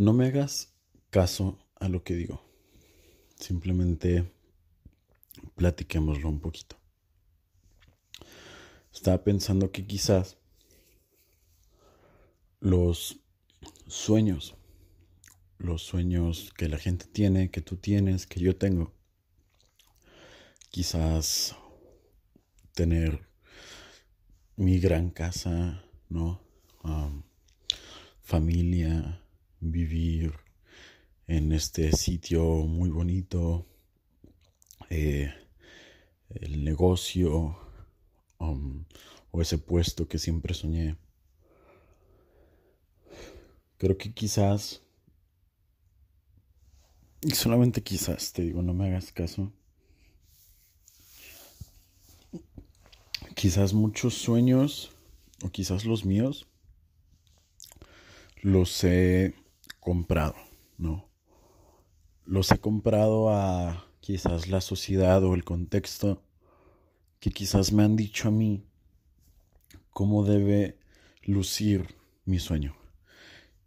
No me hagas caso a lo que digo. Simplemente platiquémoslo un poquito. Estaba pensando que quizás los sueños, los sueños que la gente tiene, que tú tienes, que yo tengo, quizás tener mi gran casa, ¿no? familia, vivir en este sitio muy bonito, eh, el negocio um, o ese puesto que siempre soñé. Creo que quizás, y solamente quizás, te digo, no me hagas caso. Quizás muchos sueños, o quizás los míos, los he comprado, ¿no? Los he comprado a quizás la sociedad o el contexto que quizás me han dicho a mí cómo debe lucir mi sueño.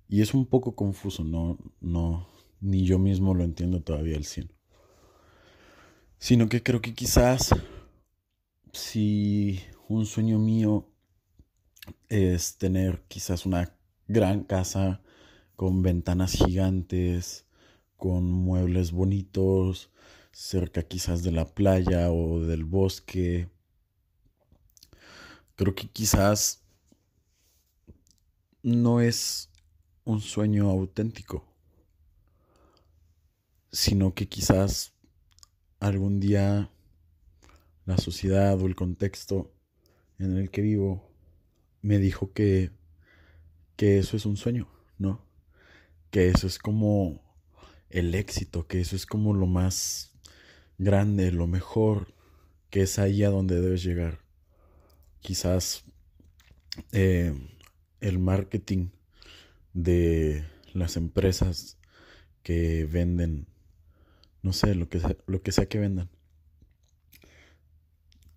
Y es un poco confuso, no, no, ni yo mismo lo entiendo todavía al 100. Sino que creo que quizás si un sueño mío es tener quizás una gran casa con ventanas gigantes, con muebles bonitos, cerca quizás de la playa o del bosque. Creo que quizás no es un sueño auténtico, sino que quizás algún día la sociedad o el contexto en el que vivo me dijo que, que eso es un sueño, ¿no? Que eso es como el éxito, que eso es como lo más grande, lo mejor, que es ahí a donde debes llegar. Quizás eh, el marketing de las empresas que venden, no sé, lo que, sea, lo que sea que vendan.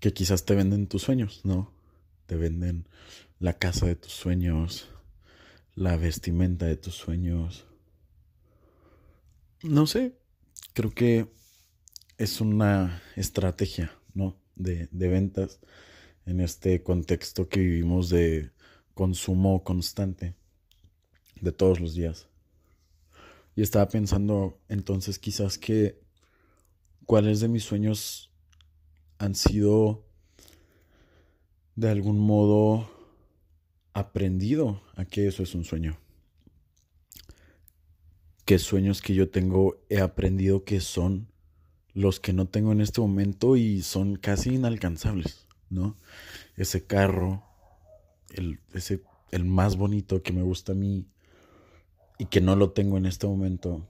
Que quizás te venden tus sueños, ¿no? Te venden la casa de tus sueños, la vestimenta de tus sueños. No sé, creo que es una estrategia, ¿no? De, de ventas en este contexto que vivimos de consumo constante de todos los días. Y estaba pensando entonces quizás que cuáles de mis sueños han sido de algún modo aprendido a que eso es un sueño. ¿Qué sueños que yo tengo he aprendido que son los que no tengo en este momento y son casi inalcanzables, ¿no? Ese carro, el, ese, el más bonito que me gusta a mí, y que no lo tengo en este momento,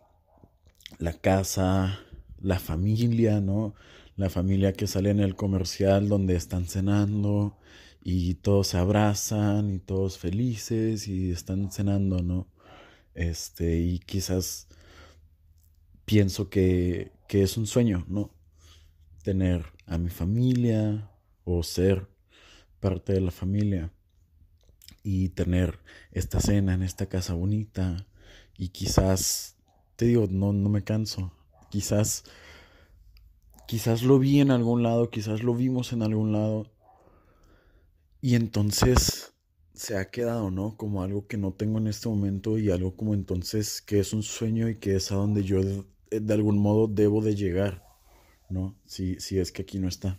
la casa, la familia, ¿no? La familia que sale en el comercial donde están cenando y todos se abrazan y todos felices y están cenando, ¿no? Este, y quizás pienso que, que es un sueño, ¿no? Tener a mi familia o ser parte de la familia y tener esta cena en esta casa bonita y quizás, te digo, no, no me canso. Quizás, quizás lo vi en algún lado, quizás lo vimos en algún lado. Y entonces se ha quedado, ¿no? Como algo que no tengo en este momento y algo como entonces que es un sueño y que es a donde yo de, algún modo debo de llegar, ¿no? Si, si es que aquí no está.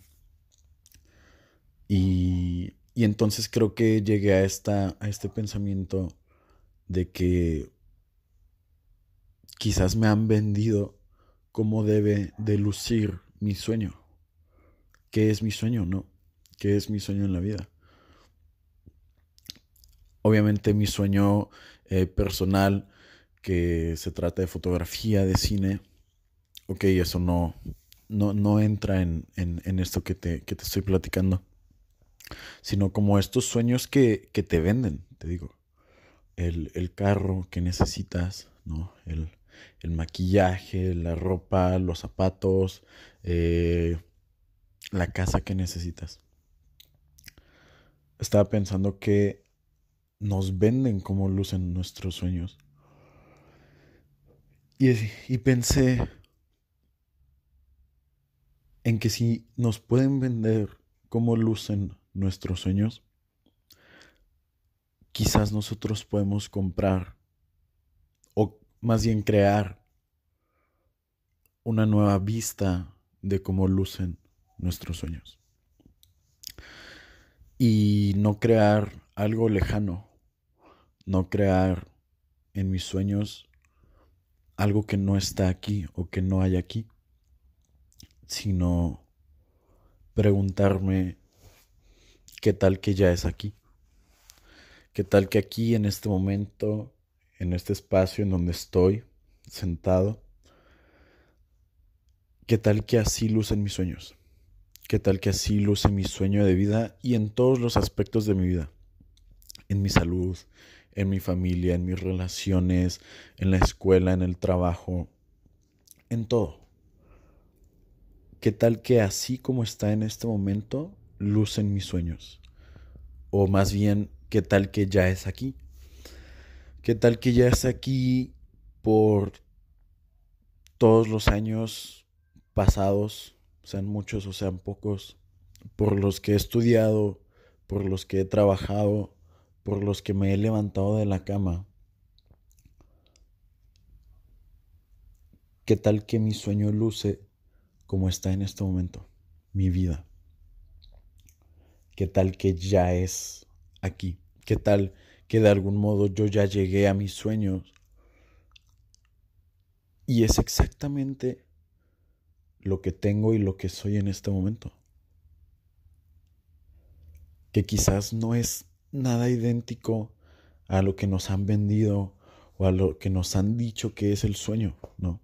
Y, y entonces creo que llegué a, esta, a este pensamiento de que quizás me han vendido cómo debe de lucir mi sueño. ¿Qué es mi sueño, no? ¿Qué es mi sueño en la vida? Obviamente mi sueño eh, personal, que se trata de fotografía, de cine, ok, eso no, no, no entra en, en, esto que te, que te, estoy platicando, sino como estos sueños que, que te venden, te digo. El, el, carro que necesitas, ¿no? El, el maquillaje, la ropa, los zapatos, eh, la casa que necesitas. Estaba pensando que nos venden cómo lucen nuestros sueños. Y, pensé en que si nos pueden vender cómo lucen nuestros sueños, quizás nosotros podemos comprar o más bien crear una nueva vista de cómo lucen nuestros sueños. Y no crear algo lejano, no crear en mis sueños algo que no está aquí o que no hay aquí, sino preguntarme qué tal que ya es aquí, qué tal que aquí en este momento, en este espacio en donde estoy sentado, qué tal que así lucen mis sueños, qué tal que así luce mi sueño de vida y en todos los aspectos de mi vida, en mi salud, en mi familia, en mis relaciones, en la escuela, en el trabajo, en todo. ¿Qué tal que así como está en este momento, lucen mis sueños? O más bien, ¿qué tal que ya es aquí? ¿Qué tal que ya es aquí por todos los años pasados, sean muchos o sean pocos, por los que he estudiado, por los que he trabajado, por los que me he levantado de la cama. ¿Qué tal que mi sueño luce como está en este momento? Mi vida. ¿Qué tal que ya es aquí? ¿Qué tal que de algún modo yo ya llegué a mis sueños? Y es exactamente lo que tengo y lo que soy en este momento. Que quizás no es nada idéntico a lo que nos han vendido o a lo que nos han dicho que es el sueño, ¿no?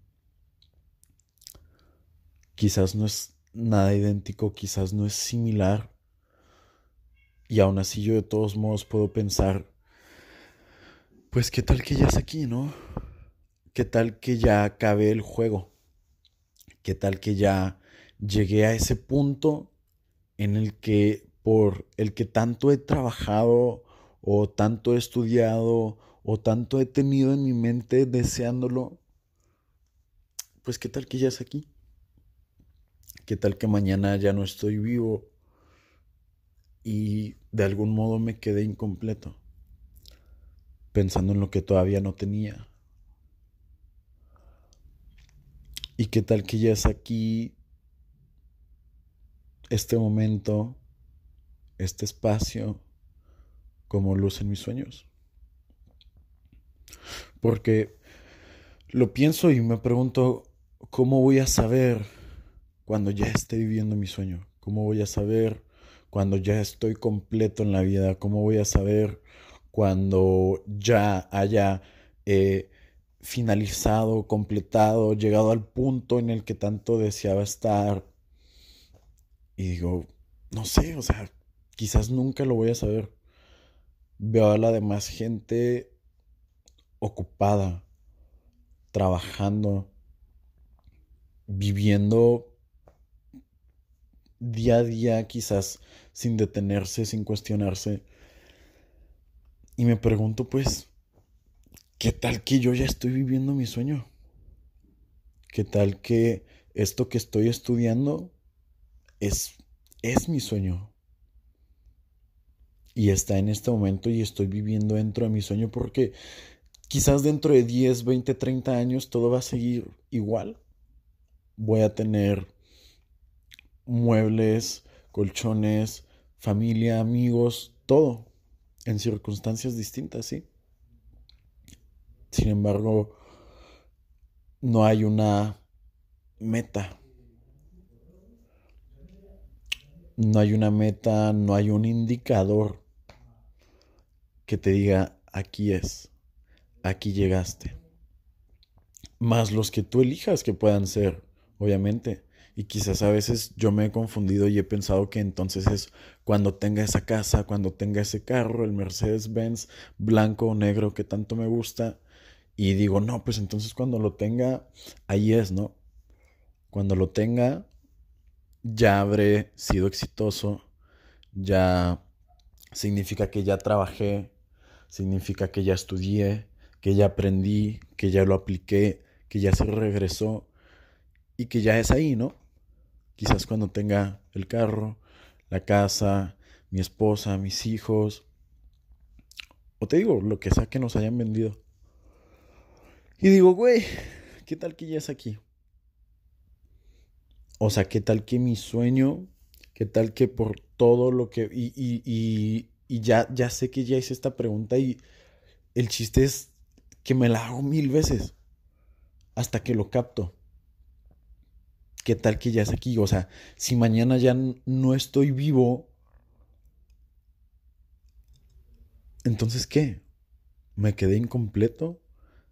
Quizás no es nada idéntico, quizás no es similar. Y aún así yo de todos modos puedo pensar, pues qué tal que ya es aquí, ¿no? ¿Qué tal que ya acabé el juego? ¿Qué tal que ya llegué a ese punto en el que por el que tanto he trabajado o tanto he estudiado o tanto he tenido en mi mente deseándolo, pues qué tal que ya es aquí. ¿Qué tal que mañana ya no estoy vivo y de algún modo me quedé incompleto? Pensando en lo que todavía no tenía. ¿Y qué tal que ya es aquí este momento este espacio como luz en mis sueños. Porque lo pienso y me pregunto, ¿cómo voy a saber cuando ya esté viviendo mi sueño? ¿Cómo voy a saber cuando ya estoy completo en la vida? ¿Cómo voy a saber cuando ya haya eh, finalizado, completado, llegado al punto en el que tanto deseaba estar? Y digo, no sé, o sea, quizás nunca lo voy a saber. Veo a la demás gente ocupada, trabajando, viviendo día a día, quizás sin detenerse, sin cuestionarse. Y me pregunto, pues, ¿qué tal que yo ya estoy viviendo mi sueño? ¿Qué tal que esto que estoy estudiando es, es mi sueño? Y está en este momento y estoy viviendo dentro de mi sueño porque quizás dentro de 10, 20, 30 años todo va a seguir igual. Voy a tener muebles, colchones, familia, amigos, todo en circunstancias distintas, ¿sí? Sin embargo, no hay una meta. No hay una meta, no hay un indicador que te diga, aquí es, aquí llegaste. Más los que tú elijas que puedan ser, obviamente. Y quizás a veces yo me he confundido y he pensado que entonces es cuando tenga esa casa, cuando tenga ese carro, el Mercedes-Benz blanco o negro que tanto me gusta. Y digo, no, pues entonces cuando lo tenga, ahí es, ¿no? Cuando lo tenga, ya habré sido exitoso, ya significa que ya trabajé, significa que ya estudié, que ya aprendí, que ya lo apliqué, que ya se regresó y que ya es ahí, ¿no? Quizás cuando tenga el carro, la casa, mi esposa, mis hijos, o te digo, lo que sea que nos hayan vendido. Y digo, güey, ¿qué tal que ya es aquí? O sea, ¿qué tal que mi sueño, qué tal que por todo lo que... Y, y, y ya, ya sé que ya hice esta pregunta y el chiste es que me la hago mil veces hasta que lo capto. ¿Qué tal que ya es aquí? O sea, si mañana ya no estoy vivo, entonces ¿qué? ¿Me quedé incompleto?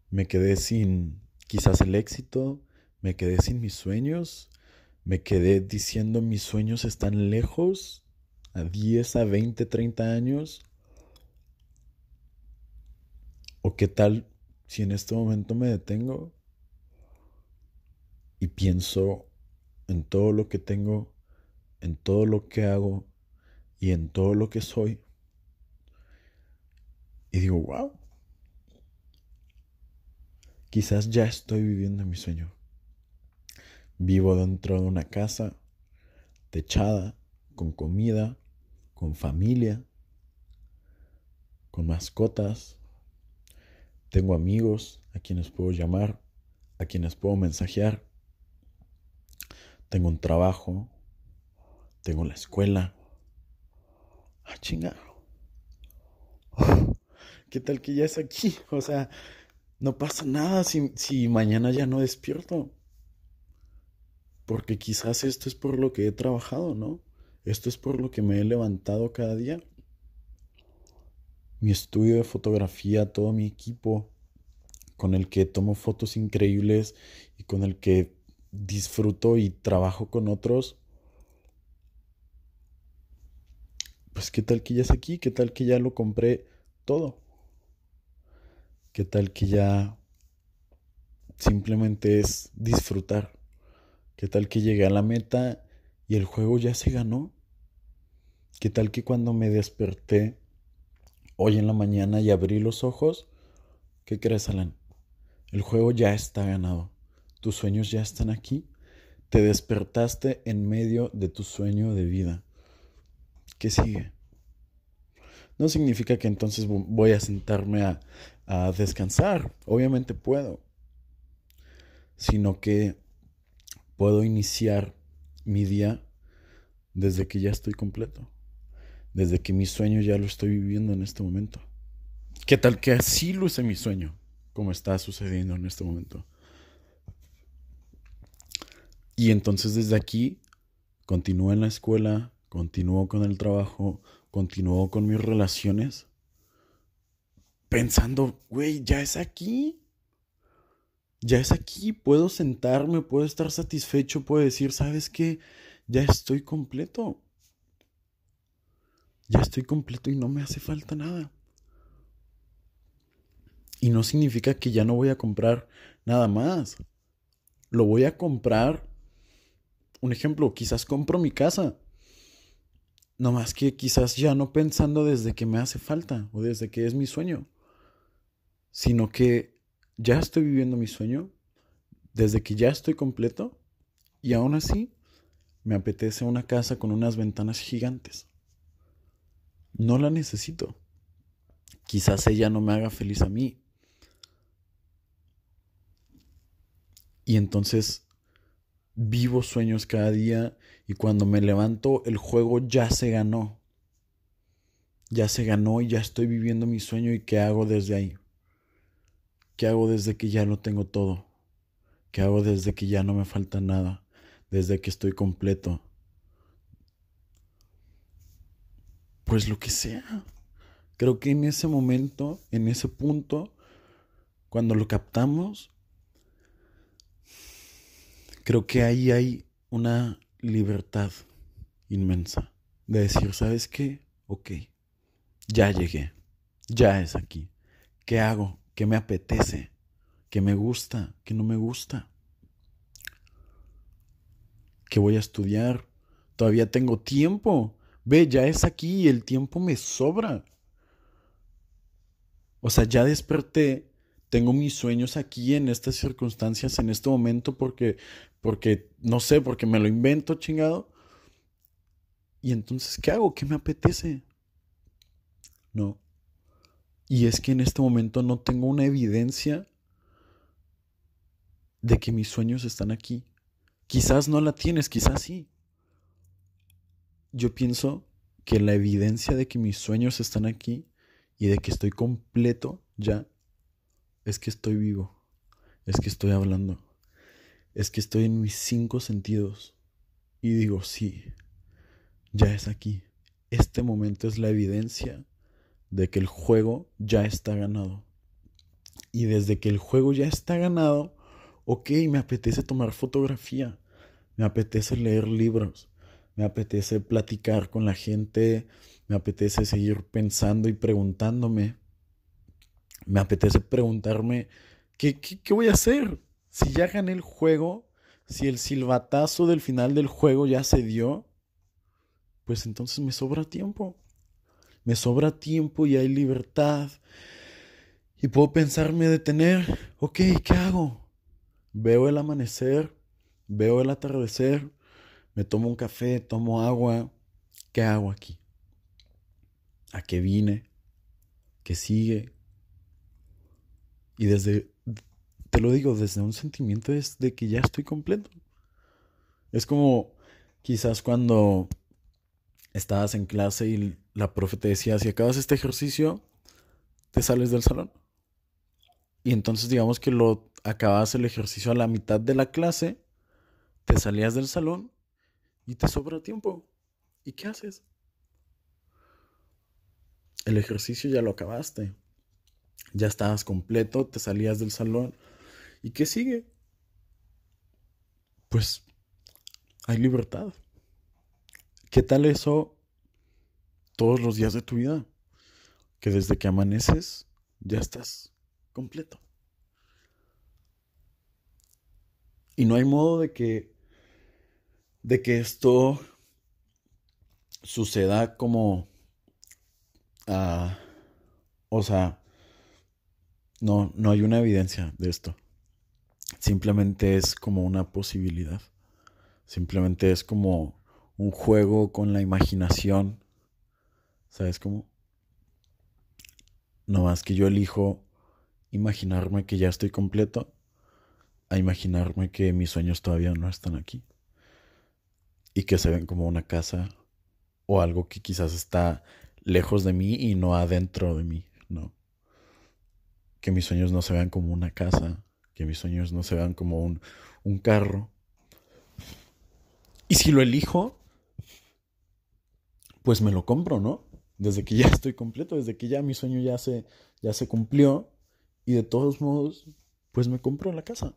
¿Me quedé sin quizás el éxito? ¿Me quedé sin mis sueños? ¿Me quedé diciendo mis sueños están lejos? ¿A 10, a 20, 30 años? ¿O qué tal si en este momento me detengo y pienso en todo lo que tengo, en todo lo que hago y en todo lo que soy. Y digo, wow, quizás ya estoy viviendo mi sueño. Vivo dentro de una casa techada, con comida, con familia, con mascotas. Tengo amigos a quienes puedo llamar, a quienes puedo mensajear tengo un trabajo, tengo la escuela. Ah, chinga. ¿Qué tal que ya es aquí? O sea, no pasa nada si, si mañana ya no despierto. Porque quizás esto es por lo que he trabajado, ¿no? Esto es por lo que me he levantado cada día. Mi estudio de fotografía, todo mi equipo con el que tomo fotos increíbles y con el que disfruto y trabajo con otros, pues qué tal que ya es aquí, qué tal que ya lo compré todo, qué tal que ya simplemente es disfrutar, qué tal que llegué a la meta y el juego ya se ganó, qué tal que cuando me desperté hoy en la mañana y abrí los ojos, ¿qué crees, Alan? El juego ya está ganado tus sueños ya están aquí. Te despertaste en medio de tu sueño de vida. ¿Qué sigue? No significa que entonces voy a sentarme a, a descansar. Obviamente puedo. Sino que puedo iniciar mi día desde que ya estoy completo. Desde que mi sueño ya lo estoy viviendo en este momento. ¿Qué tal que así luce mi sueño? Como está sucediendo en este momento. Y entonces desde aquí continúo en la escuela, continúo con el trabajo, continúo con mis relaciones, pensando, güey, ya es aquí. Ya es aquí, puedo sentarme, puedo estar satisfecho, puedo decir, ¿sabes qué? Ya estoy completo. Ya estoy completo y no me hace falta nada. Y no significa que ya no voy a comprar nada más. Lo voy a comprar un ejemplo, quizás compro mi casa. No más que quizás ya no pensando desde que me hace falta o desde que es mi sueño, sino que ya estoy viviendo mi sueño, desde que ya estoy completo y aún así me apetece una casa con unas ventanas gigantes. No la necesito. Quizás ella no me haga feliz a mí. Y entonces vivo sueños cada día y cuando me levanto el juego ya se ganó. Ya se ganó y ya estoy viviendo mi sueño y ¿qué hago desde ahí? ¿Qué hago desde que ya lo tengo todo? ¿Qué hago desde que ya no me falta nada? Desde que estoy completo. Pues lo que sea. Creo que en ese momento, en ese punto, cuando lo captamos, Creo que ahí hay una libertad inmensa de decir, ¿sabes qué? Ok, ya llegué, ya es aquí. ¿Qué hago? ¿Qué me apetece? ¿Qué me gusta? ¿Qué no me gusta? ¿Qué voy a estudiar? Todavía tengo tiempo. Ve, ya es aquí y el tiempo me sobra. O sea, ya desperté, tengo mis sueños aquí en estas circunstancias, en este momento, porque, porque, no sé, porque me lo invento, chingado. Y entonces, ¿qué hago? ¿Qué me apetece? No. Y es que en este momento no tengo una evidencia de que mis sueños están aquí. Quizás no la tienes, quizás sí. Yo pienso que la evidencia de que mis sueños están aquí y de que estoy completo ya es que estoy vivo, es que estoy hablando, es que estoy en mis cinco sentidos y digo, sí, ya es aquí. Este momento es la evidencia de que el juego ya está ganado. Y desde que el juego ya está ganado, ok, me apetece tomar fotografía, me apetece leer libros, me apetece platicar con la gente, me apetece seguir pensando y preguntándome me apetece preguntarme, ¿qué, ¿qué, voy a hacer? Si ya gané el juego, si el silbatazo del final del juego ya se dio, pues entonces me sobra tiempo. Me sobra tiempo y hay libertad. Y puedo pensarme detener, ok, ¿qué hago? Veo el amanecer, veo el atardecer, me tomo un café, tomo agua. ¿Qué hago aquí? ¿A qué vine? ¿Qué sigue? Y desde, te lo digo, desde un sentimiento es de que ya estoy completo. Es como quizás cuando estabas en clase y la profe te decía, si acabas este ejercicio, te sales del salón. Y entonces digamos que lo acabas el ejercicio a la mitad de la clase, te salías del salón y te sobra tiempo. ¿Y qué haces? El ejercicio ya lo acabaste ya estabas completo, te salías del salón. ¿Y qué sigue? Pues hay libertad. ¿Qué tal eso todos los días de tu vida? Que desde que amaneces ya estás completo. Y no hay modo de que de que esto suceda como uh, o sea, no, no hay una evidencia de esto. Simplemente es como una posibilidad. Simplemente es como un juego con la imaginación. ¿Sabes cómo? No más que yo elijo imaginarme que ya estoy completo a imaginarme que mis sueños todavía no están aquí. Y que se ven como una casa o algo que quizás está lejos de mí y no adentro de mí, ¿no? que mis sueños no se vean como una casa, que mis sueños no se vean como un, un carro. Y si lo elijo, pues me lo compro, ¿no? Desde que ya estoy completo, desde que ya mi sueño ya se, ya se cumplió. Y de todos modos, pues me compro la casa.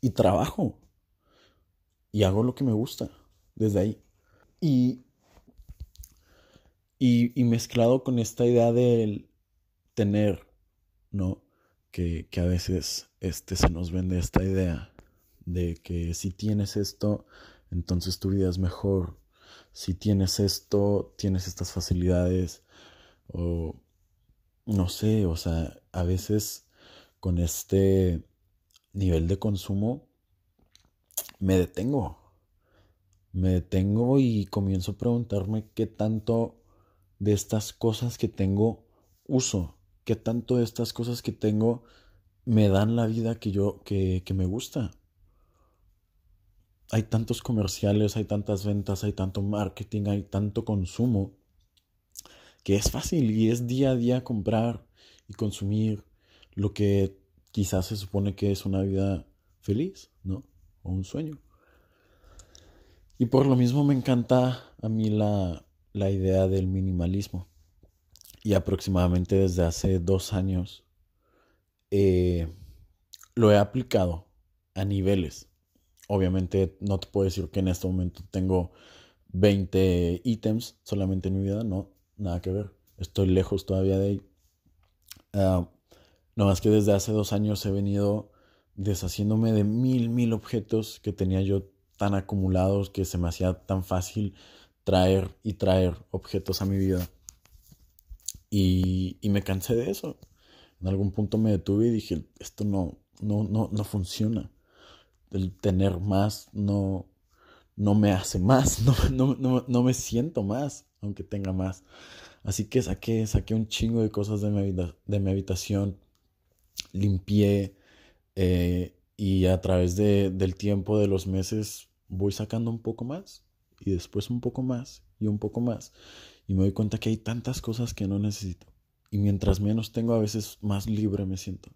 Y trabajo. Y hago lo que me gusta desde ahí. Y, y, y mezclado con esta idea del tener ¿no? Que, a veces este, se nos vende esta idea de que si tienes esto, entonces tu vida es mejor. Si tienes esto, tienes estas facilidades. O no sé, o sea, a veces con este nivel de consumo me detengo. Me detengo y comienzo a preguntarme qué tanto de estas cosas que tengo uso que tanto estas cosas que tengo me dan la vida que yo, que, que me gusta. Hay tantos comerciales, hay tantas ventas, hay tanto marketing, hay tanto consumo, que es fácil y es día a día comprar y consumir lo que quizás se supone que es una vida feliz, ¿no? O un sueño. Y por lo mismo me encanta a mí la, la idea del minimalismo y aproximadamente desde hace dos años eh, lo he aplicado a niveles. Obviamente no te puedo decir que en este momento tengo 20 ítems solamente en mi vida, no, nada que ver. Estoy lejos todavía de ahí. Uh, no más que desde hace dos años he venido deshaciéndome de mil, mil objetos que tenía yo tan acumulados que se me hacía tan fácil traer y traer objetos a mi vida. Y, me cansé de eso. En algún punto me detuve y dije, esto no, no, no, no funciona. El tener más no, no me hace más, no, no, no, me siento más, aunque tenga más. Así que saqué, saqué un chingo de cosas de mi, de mi habitación, limpié eh, y a través de, del tiempo, de los meses, voy sacando un poco más y después un poco más y un poco más. Y me doy cuenta que hay tantas cosas que no necesito. Y mientras menos tengo, a veces más libre me siento.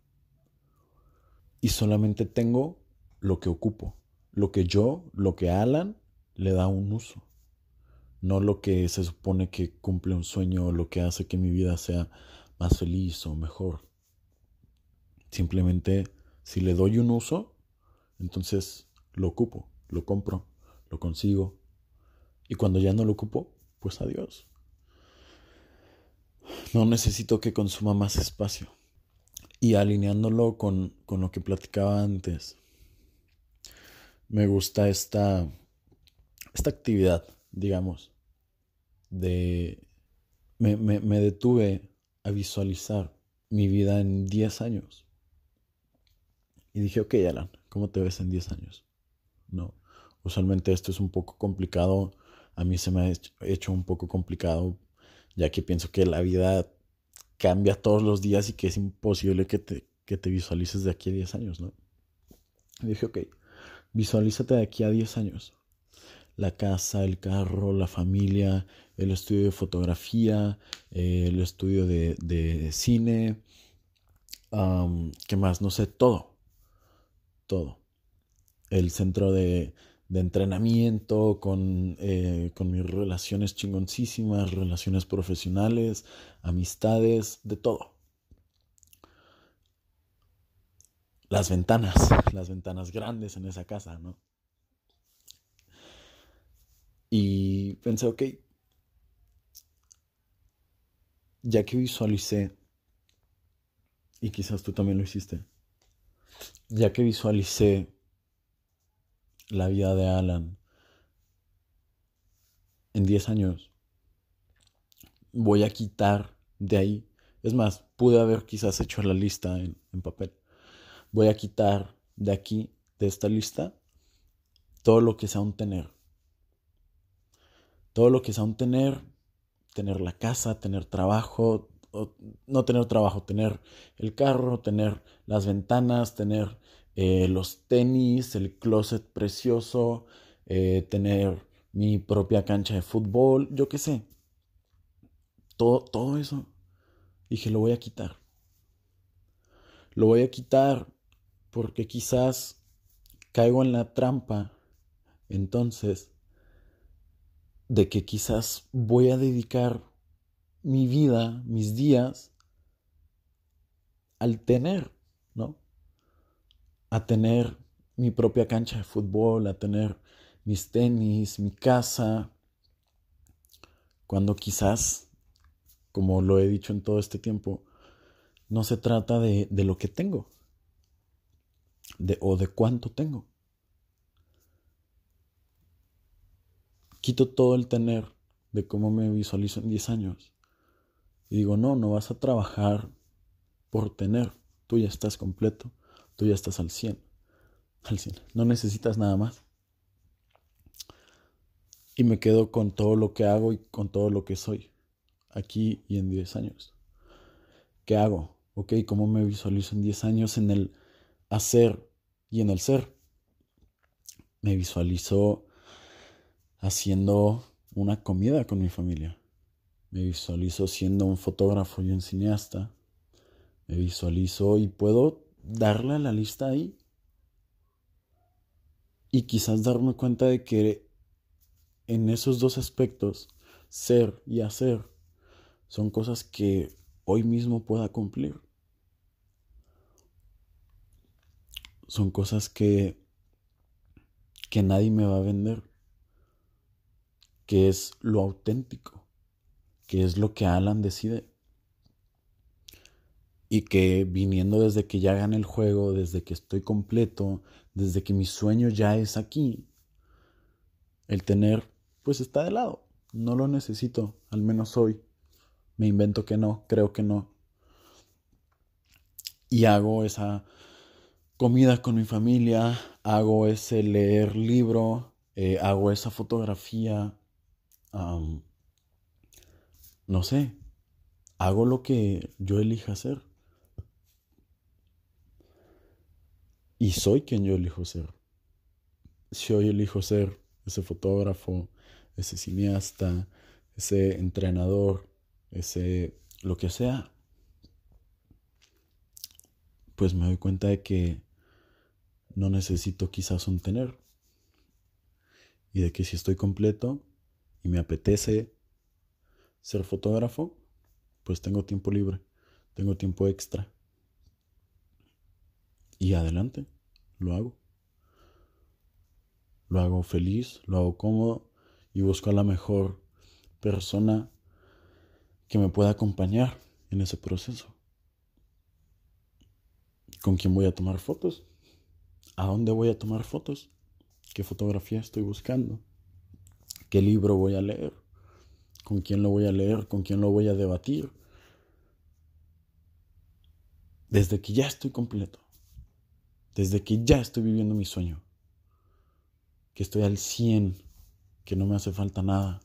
Y solamente tengo lo que ocupo, lo que yo, lo que Alan le da un uso. No lo que se supone que cumple un sueño o lo que hace que mi vida sea más feliz o mejor. Simplemente si le doy un uso, entonces lo ocupo, lo compro, lo consigo. Y cuando ya no lo ocupo, pues adiós. No necesito que consuma más espacio. Y alineándolo con, con lo que platicaba antes, me gusta esta, esta actividad, digamos, de... Me, me, me detuve a visualizar mi vida en 10 años. Y dije, ok, Alan, ¿cómo te ves en 10 años? No, usualmente esto es un poco complicado. A mí se me ha hecho un poco complicado, ya que pienso que la vida cambia todos los días y que es imposible que te, que te visualices de aquí a 10 años, ¿no? Y dije, ok, visualízate de aquí a 10 años. La casa, el carro, la familia, el estudio de fotografía, el estudio de, cine, ¿qué más? No sé, todo todo. El centro de, entrenamiento, con, eh, con mis relaciones chingoncísimas, relaciones profesionales, amistades, de todo. Las ventanas, las ventanas grandes en esa casa, ¿no? Y pensé, ok, ya que visualicé, y quizás tú también lo hiciste, ya que visualicé la vida de Alan en 10 años, voy a quitar de ahí. Es más, pude haber quizás hecho la lista en, en papel. Voy a quitar de aquí, de esta lista, todo lo que sea un tener. Todo lo que sea un tener, tener la casa, tener trabajo, no tener trabajo, tener el carro, tener las ventanas, tener eh, los tenis, el closet precioso, eh, tener mi propia cancha de fútbol, yo qué sé. Todo, todo eso. Dije, lo voy a quitar. Lo voy a quitar porque quizás caigo en la trampa entonces de que quizás voy a dedicar mi vida, mis días, al tener, ¿no? A tener mi propia cancha de fútbol, a tener mis tenis, mi casa, cuando quizás, como lo he dicho en todo este tiempo, no se trata de, de lo que tengo de, o de cuánto tengo. Quito todo el tener de cómo me visualizo en 10 años y digo, no, no vas a trabajar por tener. Tú ya estás completo. Tú ya estás al 100. Al 100. No necesitas nada más. Y me quedo con todo lo que hago y con todo lo que soy. Aquí y en 10 años. ¿Qué hago? ¿Ok? ¿Cómo me visualizo en 10 años en el hacer y en el ser? Me visualizo haciendo una comida con mi familia me visualizo siendo un fotógrafo y un cineasta. Me visualizo y puedo darle a la lista ahí. Y quizás darme cuenta de que en esos dos aspectos, ser y hacer, son cosas que hoy mismo pueda cumplir. Son cosas que, que nadie me va a vender, que es lo auténtico que es lo que Alan decide. Y que viniendo desde que ya gane el juego, desde que estoy completo, desde que mi sueño ya es aquí, el tener, pues está de lado. No lo necesito, al menos hoy. Me invento que no, creo que no. y hago esa comida con mi familia, hago ese leer libro, eh, hago esa fotografía, no sé, hago lo que yo elija hacer. Y soy quien yo elijo ser. Si hoy elijo ser ese fotógrafo, ese cineasta, ese entrenador, ese lo que sea, pues me doy cuenta de que no necesito quizás un tener. Y de que si estoy completo y me apetece ser fotógrafo, pues tengo tiempo libre, tengo tiempo extra. Y adelante, lo hago. Lo hago feliz, lo hago cómodo y busco a la mejor persona que me pueda acompañar en ese proceso. ¿Con quién voy a tomar fotos? ¿A dónde voy a tomar fotos? ¿Qué fotografía estoy buscando? ¿Qué libro voy a leer? ¿Con quién lo voy a leer? ¿Con quién lo voy a debatir? Desde que ya estoy completo, desde que ya estoy viviendo mi sueño, que estoy al 100, que no me hace falta nada,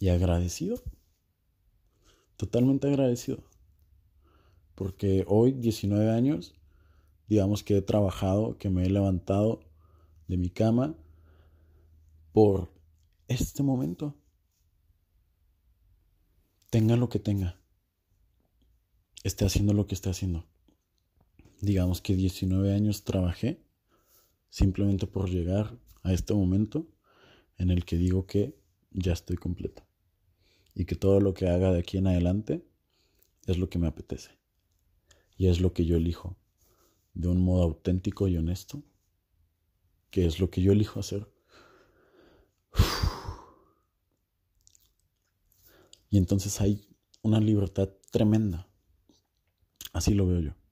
y agradecido, totalmente agradecido, porque hoy, 19 años, digamos que he trabajado, que me he levantado de mi cama por este momento. Tenga lo que tenga. Esté haciendo lo que esté haciendo. Digamos que 19 años trabajé simplemente por llegar a este momento en el que digo que ya estoy completo. Y que todo lo que haga de aquí en adelante es lo que me apetece. Y es lo que yo elijo de un modo auténtico y honesto, que es lo que yo elijo hacer. Y entonces hay una libertad tremenda. Así lo veo yo.